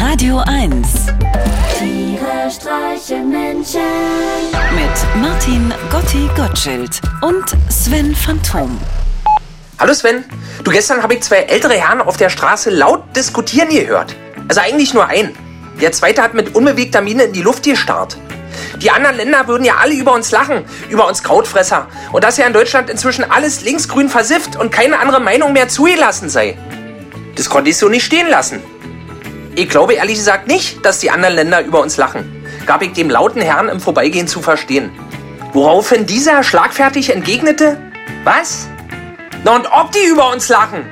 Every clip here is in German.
Radio 1 Tiere streichen Menschen. mit Martin Gotti Gottschild und Sven Phantom. Hallo Sven, du gestern habe ich zwei ältere Herren auf der Straße laut diskutieren gehört. Also eigentlich nur einen. Der zweite hat mit unbewegter Miene in die Luft gestarrt. Die anderen Länder würden ja alle über uns lachen, über uns Krautfresser. Und dass ja in Deutschland inzwischen alles linksgrün versifft und keine andere Meinung mehr zugelassen sei. Das konnte ich so nicht stehen lassen. Ich glaube ehrlich gesagt nicht, dass die anderen Länder über uns lachen, gab ich dem lauten Herrn im Vorbeigehen zu verstehen. Woraufhin dieser schlagfertig entgegnete, was? Na und ob die über uns lachen?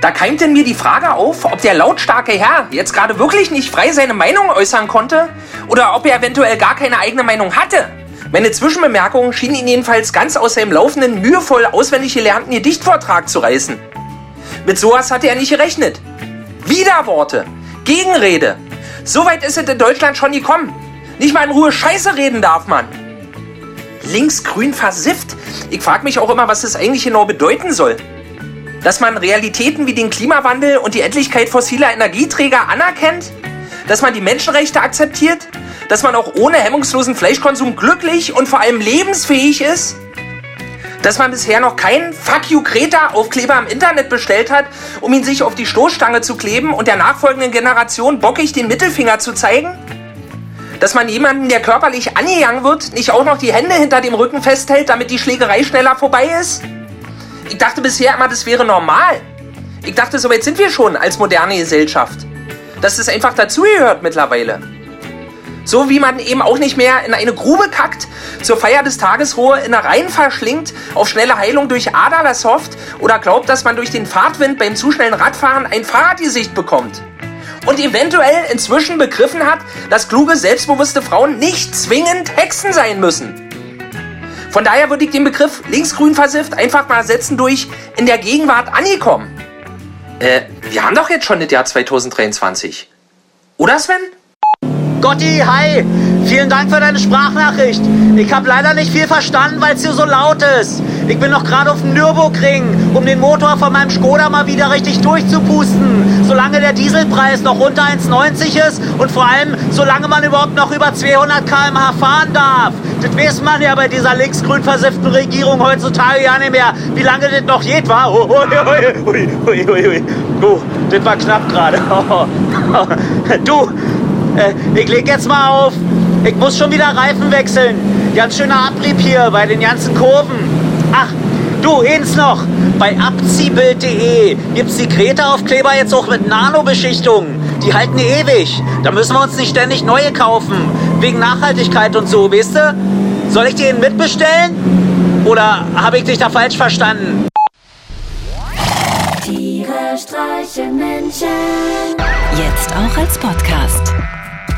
Da keimt in mir die Frage auf, ob der lautstarke Herr jetzt gerade wirklich nicht frei seine Meinung äußern konnte oder ob er eventuell gar keine eigene Meinung hatte. Meine Zwischenbemerkung schien ihn jedenfalls ganz aus seinem laufenden, mühevoll auswendig gelernten Gedichtvortrag zu reißen. Mit sowas hatte er nicht gerechnet. Widerworte, Gegenrede. Soweit ist es in Deutschland schon gekommen. Nicht mal in Ruhe Scheiße reden darf man. Linksgrün versifft? Ich frage mich auch immer, was das eigentlich genau bedeuten soll. Dass man Realitäten wie den Klimawandel und die Endlichkeit fossiler Energieträger anerkennt? Dass man die Menschenrechte akzeptiert? Dass man auch ohne hemmungslosen Fleischkonsum glücklich und vor allem lebensfähig ist? Dass man bisher noch keinen Fuck you Greta Aufkleber im Internet bestellt hat, um ihn sich auf die Stoßstange zu kleben und der nachfolgenden Generation bockig den Mittelfinger zu zeigen? Dass man jemanden, der körperlich angegangen wird, nicht auch noch die Hände hinter dem Rücken festhält, damit die Schlägerei schneller vorbei ist? Ich dachte bisher immer, das wäre normal. Ich dachte, so weit sind wir schon als moderne Gesellschaft. Dass das einfach dazugehört mittlerweile. So wie man eben auch nicht mehr in eine Grube kackt, zur Feier des Tages rohe Innereien verschlingt, auf schnelle Heilung durch Aderlass hofft oder glaubt, dass man durch den Fahrtwind beim zu schnellen Radfahren ein Fahrradgesicht bekommt. Und eventuell inzwischen begriffen hat, dass kluge, selbstbewusste Frauen nicht zwingend Hexen sein müssen. Von daher würde ich den Begriff linksgrün versifft einfach mal setzen durch in der Gegenwart angekommen. Äh, wir haben doch jetzt schon das Jahr 2023. Oder Sven? Gotti, hi! Vielen Dank für deine Sprachnachricht. Ich habe leider nicht viel verstanden, weil es hier so laut ist. Ich bin noch gerade auf dem Nürburgring, um den Motor von meinem Skoda mal wieder richtig durchzupusten. Solange der Dieselpreis noch unter 1,90 ist und vor allem, solange man überhaupt noch über 200 km/h fahren darf. Das weiß man ja bei dieser linksgrün versifften Regierung heutzutage ja nicht mehr, wie lange das noch geht, war. Oh, oh, oh, das war knapp gerade. Du, äh, ich leg jetzt mal auf. Ich muss schon wieder Reifen wechseln. Ganz schöner Abrieb hier bei den ganzen Kurven. Ach, du, eins noch. Bei abziehbild.de gibt's die Kreta-Aufkleber jetzt auch mit Nanobeschichtung. Die halten ewig. Da müssen wir uns nicht ständig neue kaufen. Wegen Nachhaltigkeit und so, weißt du? Soll ich den mitbestellen? Oder habe ich dich da falsch verstanden? Tiere streichen Menschen. Jetzt auch als Podcast.